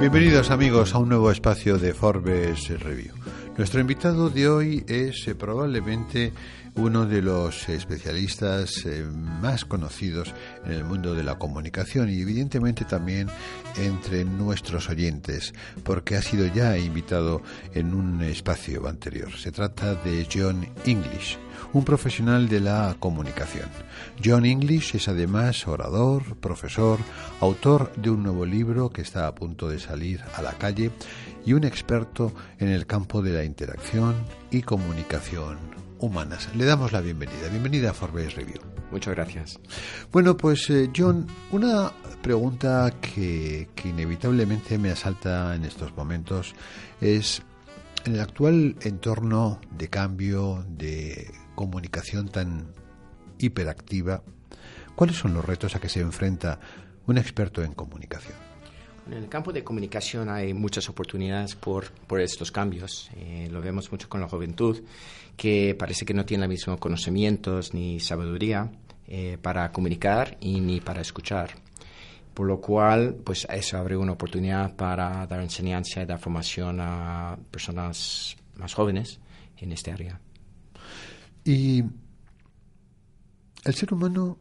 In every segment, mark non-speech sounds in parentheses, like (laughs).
Bienvenidos amigos a un nuevo espacio de Forbes Review. Nuestro invitado de hoy es eh, probablemente uno de los especialistas eh, más conocidos en el mundo de la comunicación y evidentemente también entre nuestros oyentes, porque ha sido ya invitado en un espacio anterior. Se trata de John English, un profesional de la comunicación. John English es además orador, profesor, autor de un nuevo libro que está a punto de salir a la calle y un experto en el campo de la interacción y comunicación humanas. Le damos la bienvenida. Bienvenida a Forbes Review. Muchas gracias. Bueno, pues eh, John, una pregunta que, que inevitablemente me asalta en estos momentos es, en el actual entorno de cambio, de comunicación tan hiperactiva, ¿cuáles son los retos a que se enfrenta un experto en comunicación? En el campo de comunicación hay muchas oportunidades por, por estos cambios. Eh, lo vemos mucho con la juventud, que parece que no tiene los mismos conocimientos ni sabiduría eh, para comunicar y ni para escuchar. Por lo cual, pues eso abre una oportunidad para dar enseñanza y dar formación a personas más jóvenes en este área. Y el ser humano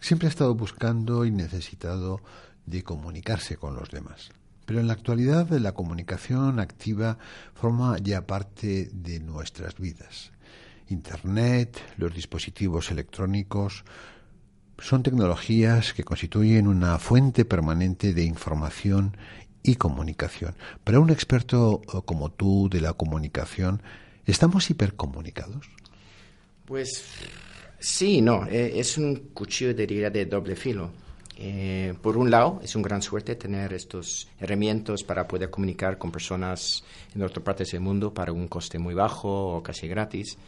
siempre ha estado buscando y necesitado de comunicarse con los demás. Pero en la actualidad la comunicación activa forma ya parte de nuestras vidas. Internet, los dispositivos electrónicos, son tecnologías que constituyen una fuente permanente de información y comunicación. Para un experto eh, como tú de la comunicación, ¿estamos hipercomunicados? Pues sí, no, eh, es un cuchillo de de doble filo eh, por un lado, es una gran suerte tener estos herramientas para poder comunicar con personas en otras partes del mundo para un coste muy bajo o casi gratis.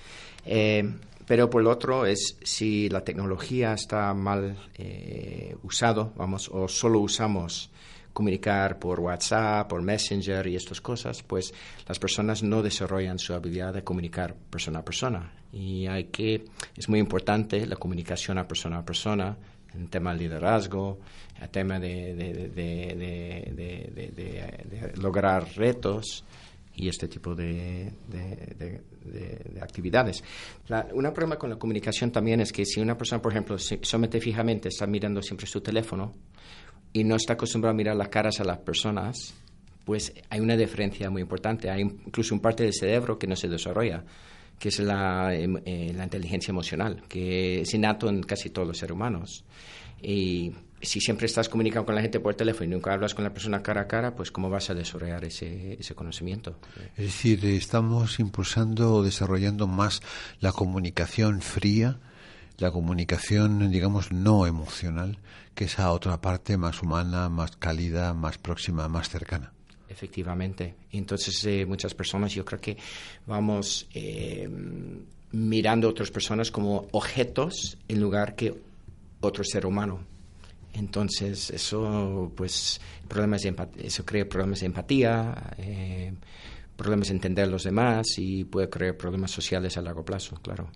Eh, pero por el otro, es si la tecnología está mal eh, usado, vamos, o solo usamos comunicar por WhatsApp, por Messenger y estas cosas, pues las personas no desarrollan su habilidad de comunicar persona a persona. Y hay que, es muy importante la comunicación a persona a persona, en tema de liderazgo, el tema de, lograr retos y este tipo de, actividades. Un problema con la comunicación también es que si una persona, por ejemplo, solamente fijamente está mirando siempre su teléfono y no está acostumbrado a mirar las caras a las personas, pues hay una diferencia muy importante. Hay incluso un parte del cerebro que no se desarrolla que es la, em, eh, la inteligencia emocional, que es innato en casi todos los seres humanos. Y si siempre estás comunicando con la gente por teléfono y nunca hablas con la persona cara a cara, pues ¿cómo vas a desarrollar ese, ese conocimiento? Es decir, estamos impulsando o desarrollando más la comunicación fría, la comunicación, digamos, no emocional, que esa otra parte más humana, más cálida, más próxima, más cercana. Efectivamente. Entonces, eh, muchas personas, yo creo que vamos eh, mirando a otras personas como objetos en lugar que otro ser humano. Entonces, eso, pues, problemas de eso crea problemas de empatía, eh, problemas de entender a los demás y puede crear problemas sociales a largo plazo, claro.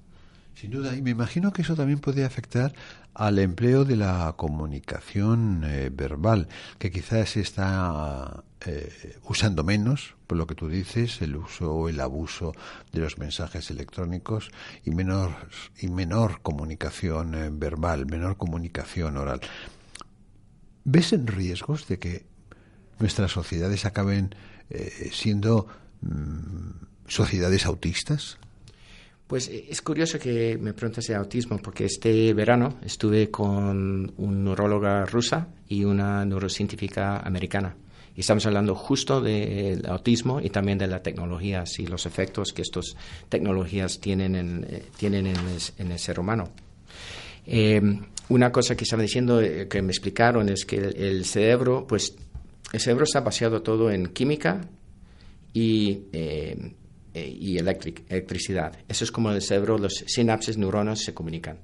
Sin duda, y me imagino que eso también puede afectar al empleo de la comunicación eh, verbal, que quizás se está eh, usando menos, por lo que tú dices, el uso o el abuso de los mensajes electrónicos y menor, y menor comunicación eh, verbal, menor comunicación oral. ¿Ves en riesgos de que nuestras sociedades acaben siendo mm, sociedades autistas? Pues eh, es curioso que me preguntes de autismo, porque este verano estuve con una neuróloga rusa y una neurocientífica americana. Y estamos hablando justo del autismo y también de las tecnologías y los efectos que estas tecnologías tienen en, eh, el, ser humano. Eh, una cosa que estaba diciendo, que me explicaron, es que el, cerebro, pues, el cerebro está basado todo en química y eh, y electricidad. Eso es como el cerebro, los sinapses, neuronas se comunican.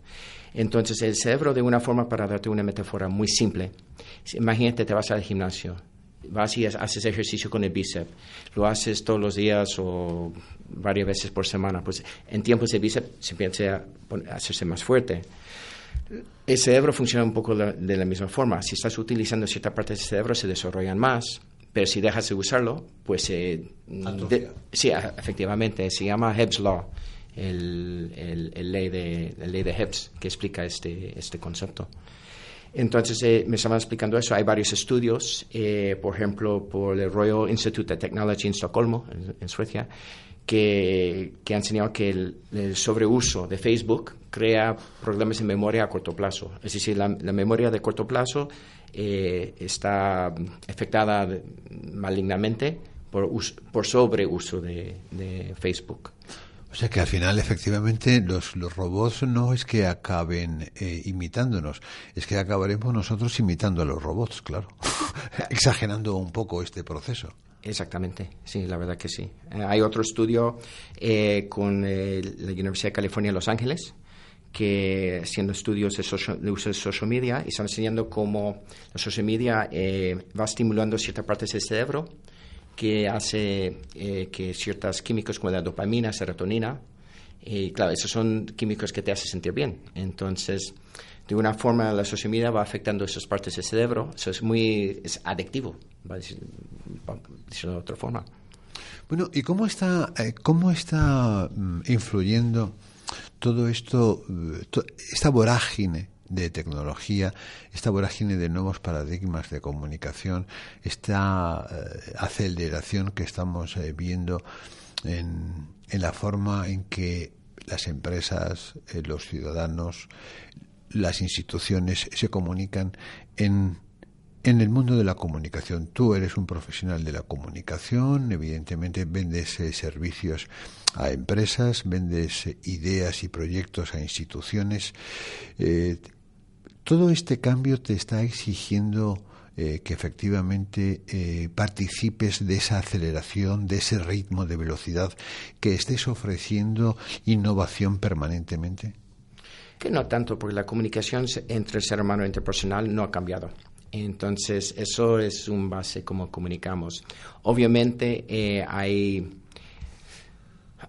Entonces, el cerebro, de una forma, para darte una metáfora muy simple, imagínate, te vas al gimnasio, vas y haces ejercicio con el bíceps, lo haces todos los días o varias veces por semana, pues en tiempos de bíceps se empieza a hacerse más fuerte. El cerebro funciona un poco de la misma forma. Si estás utilizando cierta parte del cerebro, se desarrollan más, pero si dejas de usarlo, pues... Eh, sí, efectivamente, se llama Hebb's Law, el, el, ley, de, ley de Hebb's, que explica este, este concepto. Entonces, eh, me estaban explicando eso. Hay varios estudios, eh, por ejemplo, por el Royal Institute of Technology en Estocolmo, en, Suecia, que, que, han enseñado que el, sobreuso de Facebook crea problemas en memoria a corto plazo. Es decir, la, memoria de corto plazo eh, está afectada malignamente por, por sobreuso de, de Facebook. O sea que al final, efectivamente, los, los robots no es que acaben eh, imitándonos, es que acabaremos nosotros imitando a los robots, claro. (laughs) Exagerando un poco este proceso. Exactamente, sí, la verdad que sí. Eh, hay otro estudio eh, con la Universidad de California en Los Ángeles que haciendo estudios de, de, uso de social media y están enseñando cómo la social media va estimulando ciertas partes del cerebro que hace eh, que ciertos químicos como la dopamina, serotonina, y claro, esos son químicos que te hacen sentir bien. Entonces, de una forma la sociedad va afectando esas partes del cerebro, eso es muy es adictivo, va decirlo de otra forma. Bueno, ¿y cómo está, eh, cómo está mm, influyendo todo esto, eh, esta vorágine de tecnología, esta vorágine de nuevos paradigmas de comunicación, esta eh, aceleración que estamos eh, viendo en, en, la forma en que las empresas, los ciudadanos, las instituciones se comunican en en el mundo de la comunicación. Tú eres un profesional de la comunicación, evidentemente vendes servicios a empresas, vendes ideas y proyectos a instituciones. Todo este cambio te está exigiendo eh, que efectivamente eh, participes de esa aceleración, de ese ritmo de velocidad, que estés ofreciendo innovación permanentemente? Que no tanto, porque la comunicación entre el ser humano e interpersonal no ha cambiado. Entonces, eso es un base como comunicamos. Obviamente eh, hay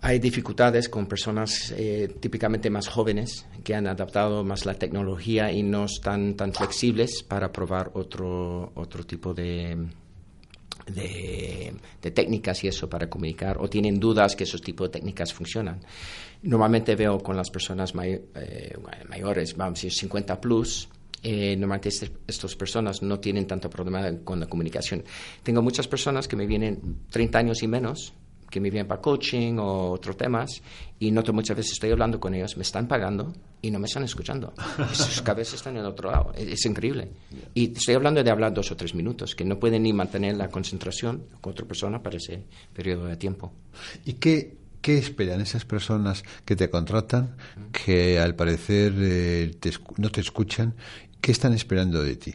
hay dificultades con personas eh, típicamente más jóvenes que han adaptado más la tecnología y no están tan flexibles para probar otro, otro tipo de, de, técnicas y eso para comunicar o tienen dudas que esos tipos de técnicas funcionan. Normalmente veo con las personas eh, mayores, vamos a decir 50 plus, eh, normalmente este, estas personas no tienen tanto problema con la comunicación. Tengo muchas personas que me vienen 30 años y menos que me vienen para coaching o otros temas y noto muchas veces estoy hablando con ellos, me están pagando y no me están escuchando. (laughs) Sus cabezas están en el otro lado. Es, increíble. Y estoy hablando de hablar dos o tres minutos, que no pueden ni mantener la concentración con otra persona para ese periodo de tiempo. ¿Y qué, qué esperan esas personas que te contratan, que al parecer eh, no te escuchan? ¿Qué están esperando de ti?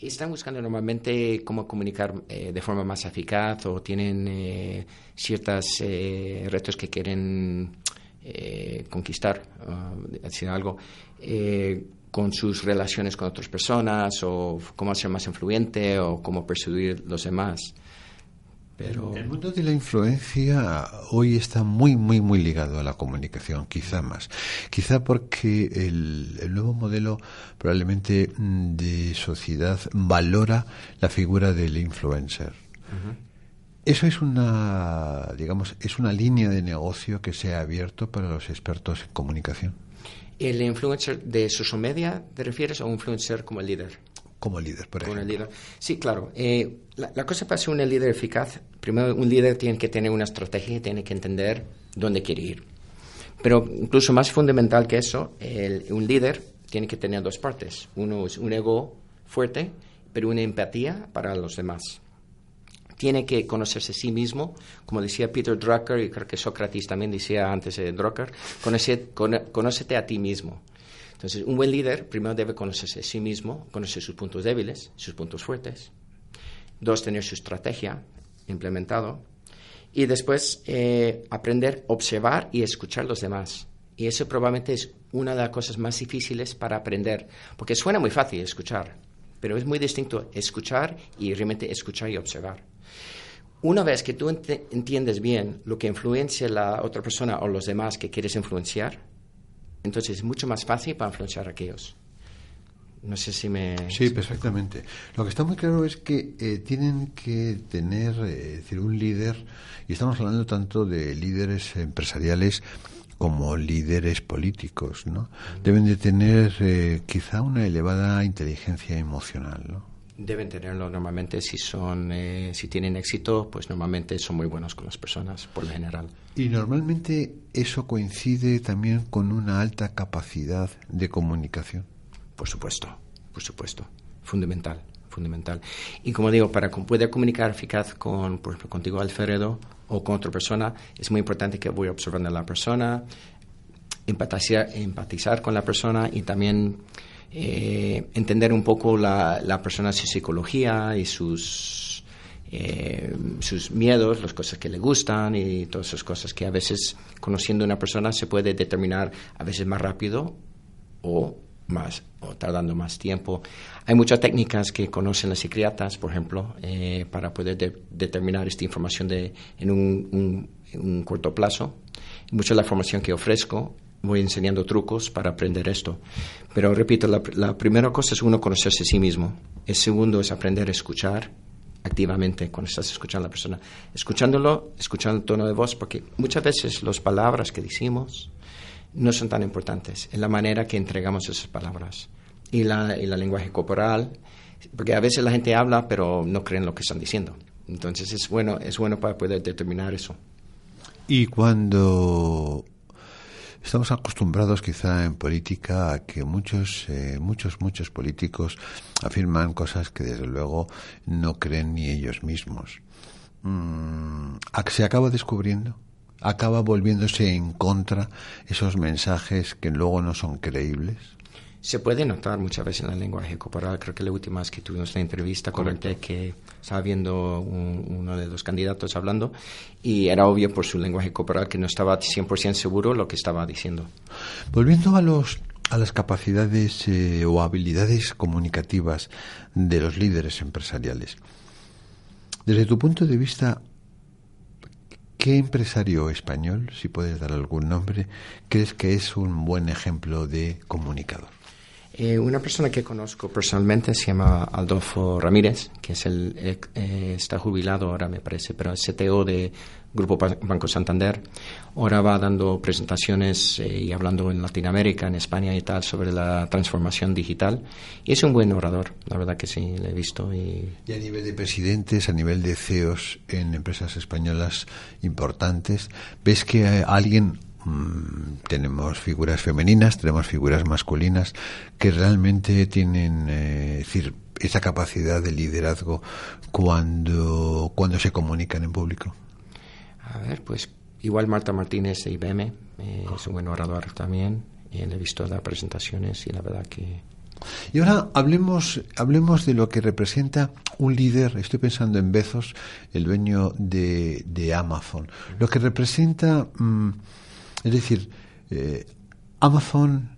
están buscando normalmente cómo comunicar eh, de forma más eficaz o tienen eh, ciertos eh, retos que quieren conquistar, decir algo, con sus relaciones con otras personas o cómo ser más influyente o cómo persuadir los demás. El mundo de la influencia hoy está muy, muy, muy ligado a la comunicación, quizá más. Quizá porque el, nuevo modelo probablemente mm, de sociedad valora la figura del influencer. Eso es una, digamos, es una línea de negocio que se ha abierto para los expertos en comunicación. ¿El influencer de social media te refieres o un influencer como el líder? Como líder, por ejemplo. líder. Sí, claro. Eh, la, cosa para ser un líder eficaz, primero un líder tiene que tener una estrategia, tiene que entender dónde quiere ir. Pero incluso más fundamental que eso, un líder tiene que tener dos partes. Uno es un ego fuerte, pero una empatía para los demás. Tiene que conocerse a sí mismo, como decía Peter Drucker, y creo que Sócrates también decía antes de Drucker, conócete a ti mismo. Entonces, un buen líder primero debe conocerse a sí mismo, conocer sus puntos débiles, sus puntos fuertes. Dos, tener su estrategia implementado. Y después, eh, aprender, observar y escuchar a los demás. Y eso probablemente es una de las cosas más difíciles para aprender, porque suena muy fácil escuchar, pero es muy distinto escuchar y realmente escuchar y observar. Una vez que tú entiendes bien lo que influencia la otra persona o los demás que quieres influenciar, entonces es mucho más fácil para influenciar a aquellos. No sé si me... Sí, perfectamente. Lo que está muy claro es que eh, tienen que tener, eh, decir, un líder, y estamos hablando tanto de líderes empresariales como líderes políticos, ¿no? Deben de tener eh, quizá una elevada inteligencia emocional, ¿no? Deben tenerlo normalmente si son, si tienen éxito, pues normalmente son muy buenos con las personas, por lo general. Y normalmente eso coincide también con una alta capacidad de comunicación. Por supuesto, por supuesto. Fundamental, fundamental. Y como digo, para poder comunicar eficaz con, por ejemplo, contigo, Alfredo, o con otra persona, es muy importante que voy observando a la persona, empatizar, empatizar con la persona y también eh, entender un poco la, persona, su psicología y sus, eh, sus miedos, las cosas que le gustan y todas esas cosas que a veces conociendo a una persona se puede determinar a veces más rápido o más o tardando más tiempo. Hay muchas técnicas que conocen las psiquiatras, por ejemplo, eh, para poder determinar esta información de, en un, corto plazo. Mucha de la formación que ofrezco voy enseñando trucos para aprender esto. Pero repito, la, la, primera cosa es uno conocerse a sí mismo. El segundo es aprender a escuchar activamente cuando estás escuchando a la persona. Escuchándolo, escuchando el tono de voz, porque muchas veces las palabras que decimos no son tan importantes, en la manera que entregamos esas palabras y la, y la lenguaje corporal, porque a veces la gente habla pero no creen lo que están diciendo. Entonces es bueno, es bueno para poder determinar eso. Y cuando estamos acostumbrados quizá en política a que muchos, eh, muchos, muchos políticos afirman cosas que desde luego no creen ni ellos mismos. Mm, ¿Se acaba descubriendo? acaba volviéndose en contra esos mensajes que luego no son creíbles? Se puede notar muchas veces en el lenguaje corporal. Creo que la última vez que tuvimos la entrevista, comenté que estaba viendo uno de los candidatos hablando y era obvio por su lenguaje corporal que no estaba 100% seguro lo que estaba diciendo. Volviendo a los a las capacidades eh, o habilidades comunicativas de los líderes empresariales. Desde tu punto de vista, ¿Qué empresario español, si puedes dar algún nombre, crees que es un buen ejemplo de comunicador? Eh, una persona que conozco personalmente se llama Adolfo Ramírez, que es el, eh, está jubilado ahora, me parece, pero es CTO de Grupo Banco Santander. Ahora va dando presentaciones eh, y hablando en Latinoamérica, en España y tal, sobre la transformación digital. Y es un buen orador, la verdad que sí, le he visto. Y, y a nivel de presidentes, a nivel de CEOs en empresas españolas importantes, ¿ves que alguien Mm, tenemos figuras femeninas, tenemos figuras masculinas que realmente tienen eh, decir, esa capacidad de liderazgo cuando, cuando se comunican en público. A ver, pues igual Marta Martínez de IBM eh, es un buen orador también. Le he visto las presentaciones y la verdad que y ahora hablemos, hablemos de lo que representa un líder. Estoy pensando en Bezos, el dueño de, de Amazon. Lo que representa mm, es decir, eh, Amazon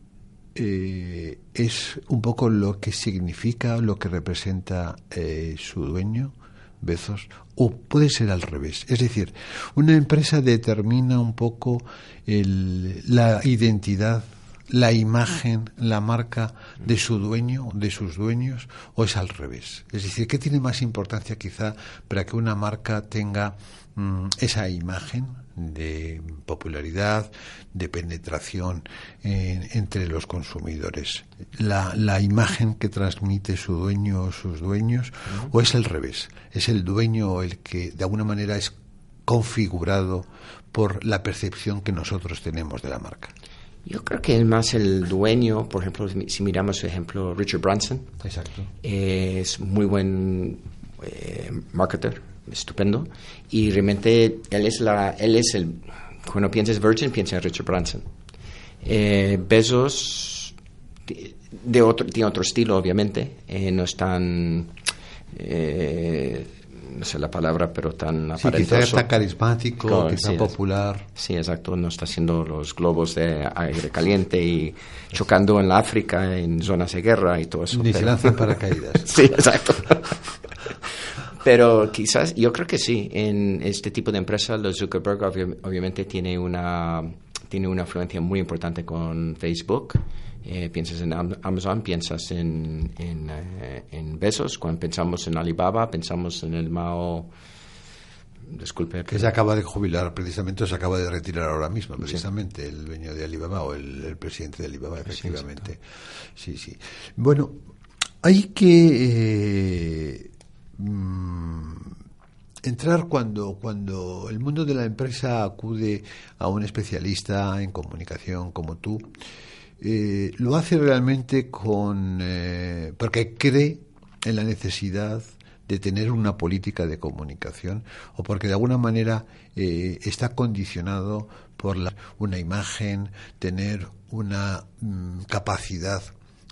eh, es un poco lo que significa, lo que representa eh, su dueño, Bezos, o puede ser al revés. Es decir, una empresa determina un poco la identidad, la imagen, la marca de su dueño, de sus dueños, o es al revés. Es decir, ¿qué tiene más importancia quizá para que una marca tenga mm, esa imagen de popularidad, de penetración entre los consumidores. La, la, imagen que transmite su dueño o sus dueños, o es el revés, es el dueño el que de alguna manera es configurado por la percepción que nosotros tenemos de la marca. Yo creo que es más el dueño, por ejemplo, si miramos el ejemplo Richard Branson, Exacto. es muy buen eh, marketer, estupendo. Y realmente él es, la, él es el... Cuando piensas Virgin, piensa en Richard Branson. Eh, Bezos de otro, tiene otro estilo, obviamente. Eh, no es tan... Eh, no sé la palabra, pero tan aparentoso. Sí, tan carismático, quizá popular. Sí, exacto. No está haciendo los globos de aire caliente y chocando en la África, en zonas de guerra y todo eso. Ni se lanzan paracaídas. (laughs) sí, exacto. (laughs) Pero quizás, yo creo que sí, en este tipo de empresas, los Zuckerberg obviamente tiene una, tiene una influencia muy importante con Facebook Eh, piensas en Amazon, piensas en, en, eh, en, Besos. Cuando pensamos en Alibaba, pensamos en el Mao. Disculpe. Que se acaba de jubilar, precisamente, se acaba de retirar ahora mismo, precisamente, el dueño de Alibaba o el, presidente de Alibaba, efectivamente. Sí, sí. Bueno, hay que. Eh, mm, entrar cuando, cuando el mundo de la empresa acude a un especialista en comunicación como tú, eh, lo hace realmente con eh, porque cree en la necesidad de tener una política de comunicación o porque de alguna manera eh, está condicionado por una imagen, tener una mm, capacidad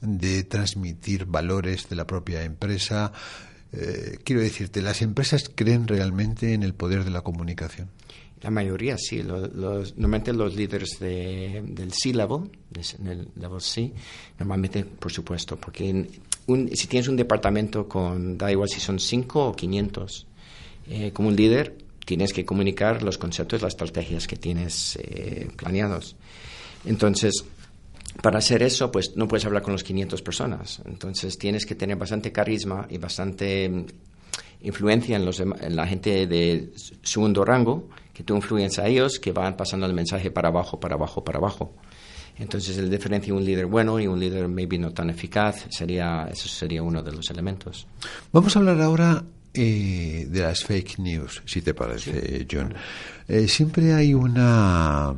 de transmitir valores de la propia empresa, eh, quiero decirte, ¿las empresas creen realmente en el poder de la comunicación? La mayoría sí. Los, normalmente los líderes de, del C-Level, del level C, normalmente, por supuesto, porque si tienes un departamento con, da igual si son 5 o 500, eh, como un líder tienes que comunicar los conceptos, las estrategias que tienes eh, planeados. Entonces, para hacer eso, pues no puedes hablar con los 500 personas. Entonces tienes que tener bastante carisma y bastante mm, influencia en, los, en la gente de segundo rango, que tú influyes a ellos, que van pasando el mensaje para abajo, para abajo, para abajo. Entonces, el diferencia un líder bueno y un líder maybe no tan eficaz sería, eso sería uno de los elementos. Vamos a hablar ahora eh, de las fake news, si te parece, John. Eh, siempre hay una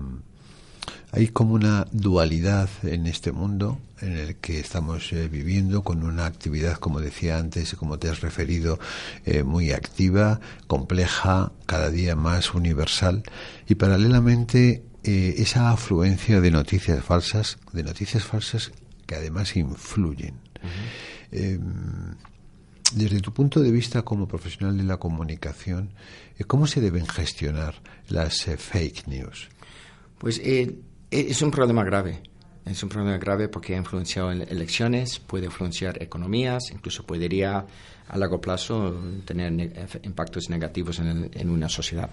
hay como una dualidad en este mundo en el que estamos eh, viviendo con una actividad, como decía antes y como te has referido, eh, muy activa, compleja, cada día más universal y paralelamente eh, esa afluencia de noticias falsas, de noticias falsas que además influyen. Desde tu punto de vista como profesional de la comunicación, ¿cómo se deben gestionar las fake news? Pues e, es un problema grave. Es un problema grave porque ha influenciado en elecciones, puede influenciar economías, incluso podría a largo plazo tener impactos negativos en, una sociedad.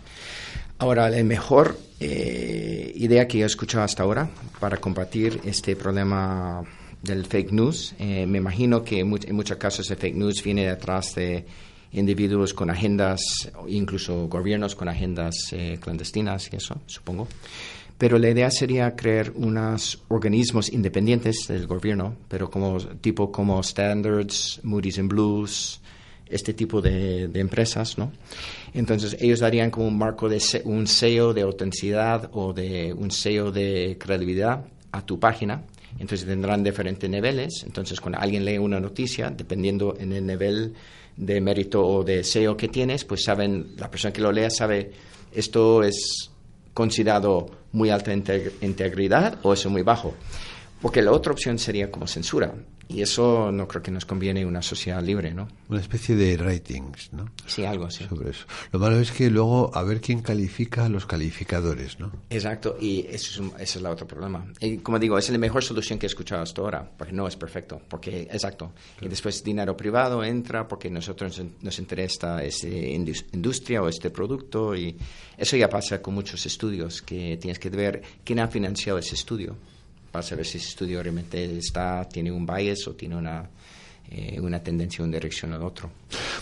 Ahora, la mejor eh, idea que he escuchado hasta ahora para combatir este problema del fake news, eh, me imagino que en muchos casos el fake news viene detrás de individuos con agendas, incluso gobiernos con agendas eh, clandestinas y eso, supongo. Pero la idea sería crear unos organismos independientes del gobierno, pero como tipo como Standards, Moody's and Blues, este tipo de, empresas, ¿no? Entonces ellos darían como un marco de un sello de autenticidad o de un sello de credibilidad a tu página. Entonces tendrán diferentes niveles. Entonces cuando alguien lee una noticia, dependiendo en el nivel de mérito o de sello que tienes, pues saben la persona que lo lea sabe esto es considerado muy alta integridad o eso muy bajo. Porque la otra opción sería como censura. Y eso no creo que nos conviene en una sociedad libre, ¿no? Una especie de ratings, ¿no? Sí, algo así. Sobre eso. Lo malo es que luego a ver quién califica a los calificadores, ¿no? Exacto, y eso es ese es el otro problema. Y como digo, es la mejor solución que he escuchado hasta ahora, porque no es perfecto, porque, exacto. Y después dinero privado entra porque nosotros nos interesa esta industria o este producto, y eso ya pasa con muchos estudios, que tienes que ver quién ha financiado ese estudio para saber si ese estudio realmente está, tiene un bias o tiene una, eh, una tendencia en dirección al otro.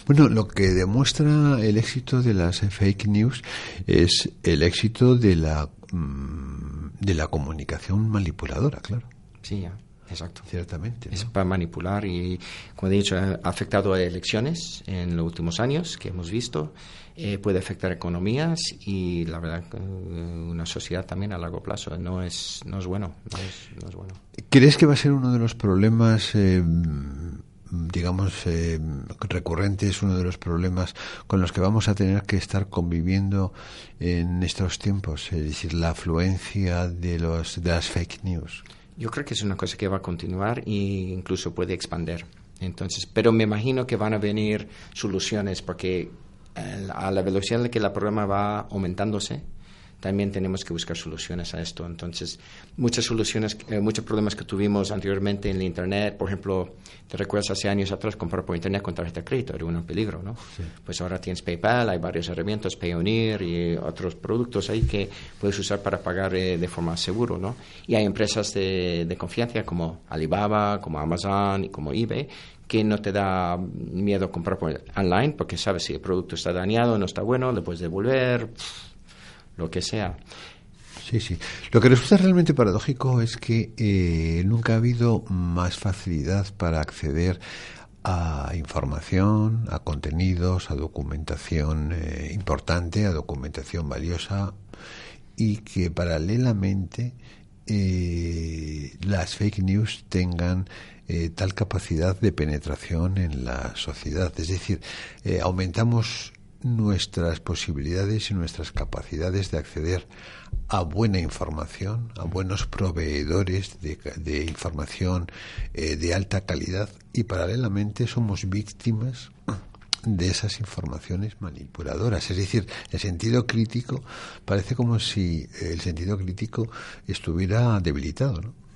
Bueno, lo que demuestra el éxito de las fake news es el éxito de la, mm, de la comunicación manipuladora, claro. Sí, ya. Exacto. Ciertamente. Es para manipular y, como he dicho, ha afectado a elecciones en los últimos años que hemos visto. Eh, puede afectar economías y, la verdad, una sociedad también a largo plazo. No es, no es, bueno, no es, bueno. ¿Crees que va a ser uno de los problemas, eh, digamos, eh, recurrentes, uno de los problemas con los que vamos a tener que estar conviviendo en estos tiempos? Es decir, la afluencia de, los, de las fake news. Yo creo que es una cosa que va a continuar e incluso puede expandir. Entonces, pero me imagino que van a venir soluciones porque a la velocidad en que el problema va aumentándose, también tenemos que buscar soluciones a esto. Entonces, muchas soluciones, eh, muchos problemas que tuvimos anteriormente en el Internet, por ejemplo, te recuerdas hace años atrás comprar por Internet con tarjeta de crédito, era un peligro, ¿no? Pues ahora tienes PayPal, hay varias herramientas, Payoneer y otros productos ahí que puedes usar para pagar eh, de forma segura, ¿no? Y hay empresas de, de confianza como Alibaba, como Amazon y como eBay que no te da miedo comprar online porque sabes si el producto está dañado, no está bueno, le puedes devolver, lo que sea. Sí, sí. Lo que resulta realmente paradójico es que eh, nunca ha habido más facilidad para acceder a información, a contenidos, a documentación eh, importante, a documentación valiosa y que paralelamente eh, las fake news tengan tal capacidad de penetración en la sociedad. Es decir, aumentamos nuestras posibilidades y nuestras capacidades de acceder a buena información, a buenos proveedores de, información eh, de alta calidad y paralelamente somos víctimas de esas informaciones manipuladoras. Es decir, el sentido crítico parece como si el sentido crítico estuviera debilitado, ¿no?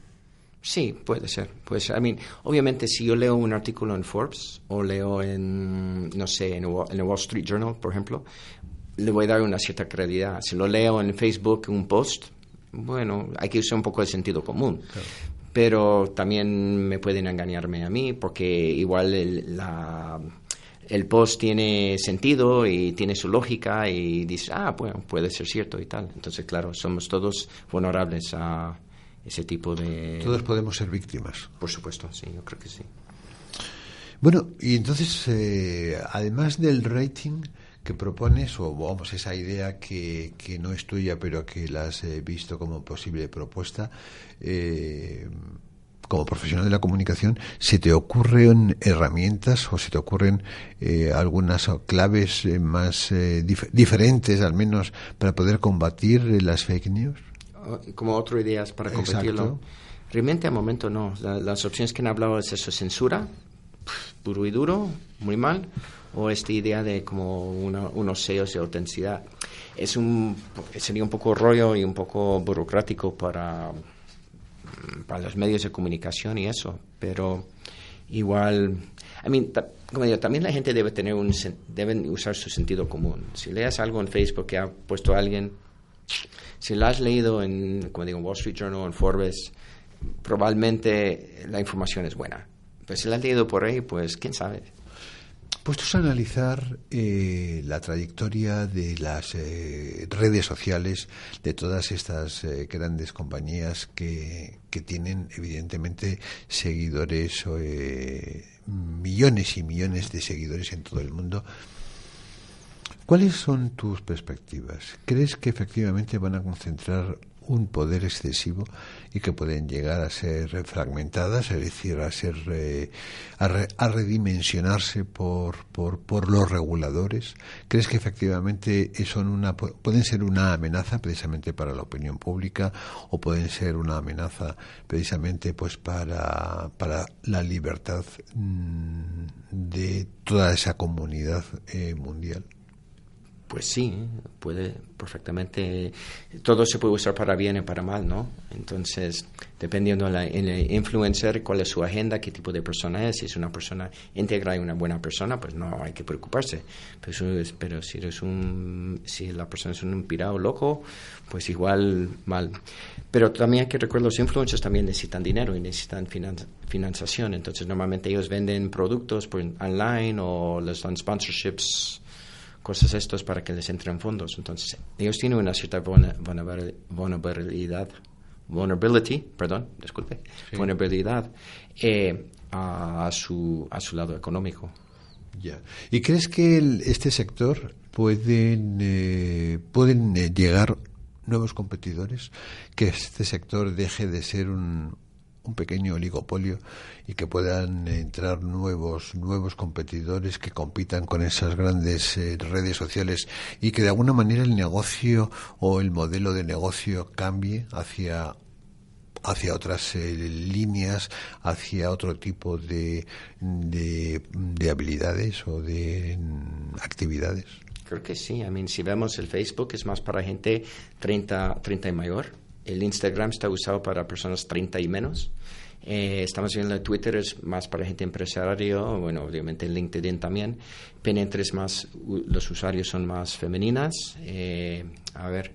Sí, puede ser. Pues, I mean, obviamente, si yo leo un artículo en Forbes o leo en, no sé, en, el Wall Street Journal, por ejemplo, le voy a dar una cierta credibilidad. Si lo leo en Facebook, un post, bueno, hay que usar un poco de sentido común. Pero también me pueden engañarme a mí porque igual el, la, el post tiene sentido y tiene su lógica y dice, ah, bueno, puede ser cierto y tal. Entonces, claro, somos todos vulnerables a ese tipo de... Todos podemos ser víctimas. Por supuesto, sí, yo creo que sí. Bueno, y entonces, eh, además del rating que propones, o vamos, esa idea que, que no es tuya, pero que la has eh, visto como posible propuesta, eh, como profesional de la comunicación, ¿se te ocurren herramientas o se te ocurren algunas claves más diferentes, al menos, para poder combatir las fake news? Como otras ideas para competirlo. Realmente al momento no. las opciones que han hablado es eso, censura, puro y duro, muy mal, o esta idea de como unos sellos de autenticidad. Es un, sería un poco rollo y un poco burocrático para, para los medios de comunicación y eso, pero igual, I mean, como digo, también la gente debe tener un, deben usar su sentido común. Si leas algo en Facebook que ha puesto alguien si la has leído en, como digo, Wall Street Journal, en Forbes, probablemente la información es buena. Pero si la has leído por ahí, pues quién sabe. Puestos a analizar eh, la trayectoria de las eh, redes sociales de todas estas eh, grandes compañías que, que, tienen evidentemente seguidores, millones y millones de seguidores en todo el mundo, ¿Cuáles son tus perspectivas? ¿Crees que efectivamente van a concentrar un poder excesivo y que pueden llegar a ser fragmentadas, es decir, a ser eh, a, redimensionarse por, por, por, los reguladores? ¿Crees que efectivamente son una pueden ser una amenaza precisamente para la opinión pública o pueden ser una amenaza precisamente pues para, para la libertad mm, de toda esa comunidad eh, mundial? Pues sí, puede perfectamente, todo se puede usar para bien y para mal, ¿no? Entonces, dependiendo del influencer, cuál es su agenda, qué tipo de persona es, si es una persona íntegra y una buena persona, pues no hay que preocuparse. Pero, pero si eres un, si la persona es un pirado loco, pues igual mal. Pero también hay que recordar, los influencers también necesitan dinero y necesitan financiación. Entonces, normalmente ellos venden productos por online o les dan sponsorships cosas estos para que les entren fondos. Entonces, ellos tienen una cierta vulnerabilidad, vulnerability, perdón, disculpe, vulnerabilidad eh, a, su, a su lado económico. Ya. ¿Y crees que este sector pueden, eh, pueden eh, llegar nuevos competidores? ¿Que este sector deje de ser un, un pequeño oligopolio y que puedan entrar nuevos nuevos competidores que compitan con esas grandes eh, redes sociales y que de alguna manera el negocio o el modelo de negocio cambie hacia hacia otras eh, líneas, hacia otro tipo de, de, de habilidades o de mm, actividades. Creo que sí. I mean, si vemos el Facebook es más para gente 30, 30 y mayor. El Instagram está usado para personas 30 y menos. Eh, estamos viendo Twitter es más para gente empresario, bueno, obviamente LinkedIn también. Pinterest más, los usuarios son más femeninas. Eh, a ver,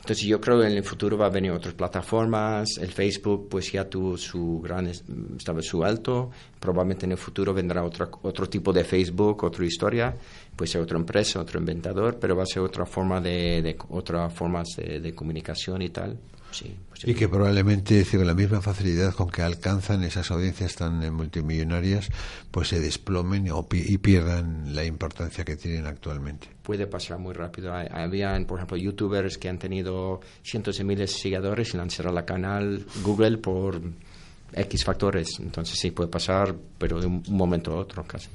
entonces yo creo que en el futuro va a venir otras plataformas. El Facebook pues ya tuvo su gran, estaba su alto. Probablemente en el futuro vendrá otro, otro tipo de Facebook, otra historia. Puede ser otra empresa, otro inventador, pero va a ser otra forma de, de otras formas de comunicación y tal. Pues y que probablemente con la misma facilidad con que alcanzan esas audiencias tan eh, multimillonarias, pues se desplomen y pierdan la importancia que tienen actualmente. Puede pasar muy rápido. Había, por ejemplo, youtubers que han tenido cientos de miles de seguidores y le han cerrado la canal Google por X factores. Entonces sí, puede pasar, pero de un momento a otro casi.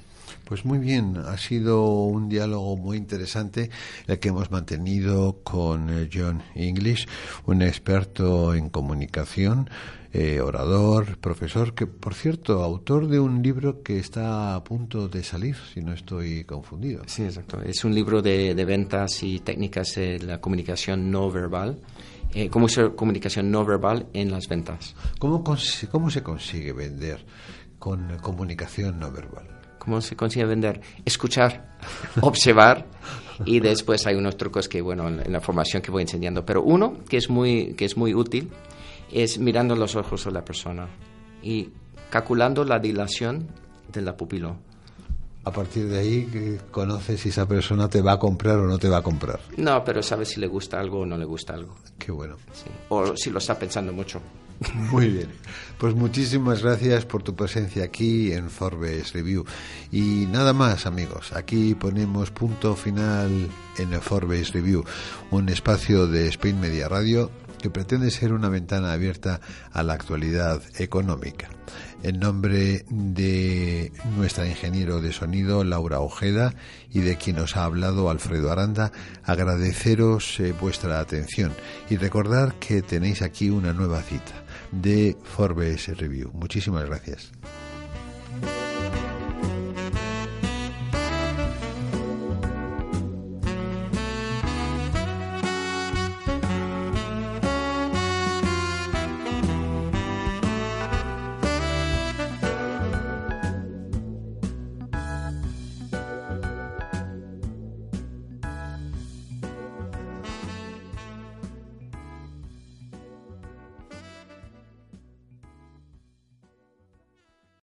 Pues muy bien, ha sido un diálogo muy interesante el que hemos mantenido con eh, John English, un experto en comunicación, eh, orador, profesor, que por cierto, autor de un libro que está a punto de salir, si no estoy confundido. Sí, exacto. Es un libro de, ventas y técnicas de la comunicación no verbal. Eh, cómo usar comunicación no verbal en las ventas. ¿Cómo, ¿Cómo se consigue vender con comunicación no verbal? ¿Cómo se consigue vender? Escuchar, (laughs) observar y después hay unos trucos que, bueno, en la formación que voy enseñando. Pero uno que es muy, que es muy útil es mirando los ojos de la persona y calculando la dilación de la pupila. A partir de ahí conoces si esa persona te va a comprar o no te va a comprar. No, pero sabes si le gusta algo o no le gusta algo. Qué bueno. O si lo está pensando mucho. (laughs) Muy bien. Pues muchísimas gracias por tu presencia aquí en Forbes Review. Y nada más, amigos. Aquí ponemos punto final en Forbes Review, un espacio de Spain Media Radio que pretende ser una ventana abierta a la actualidad económica. En nombre de nuestra ingeniero de sonido, Laura Ojeda, y de quien nos ha hablado, Alfredo Aranda, agradeceros eh, vuestra atención y recordar que tenéis aquí una nueva cita de Forbes Review. Muchísimas gracias.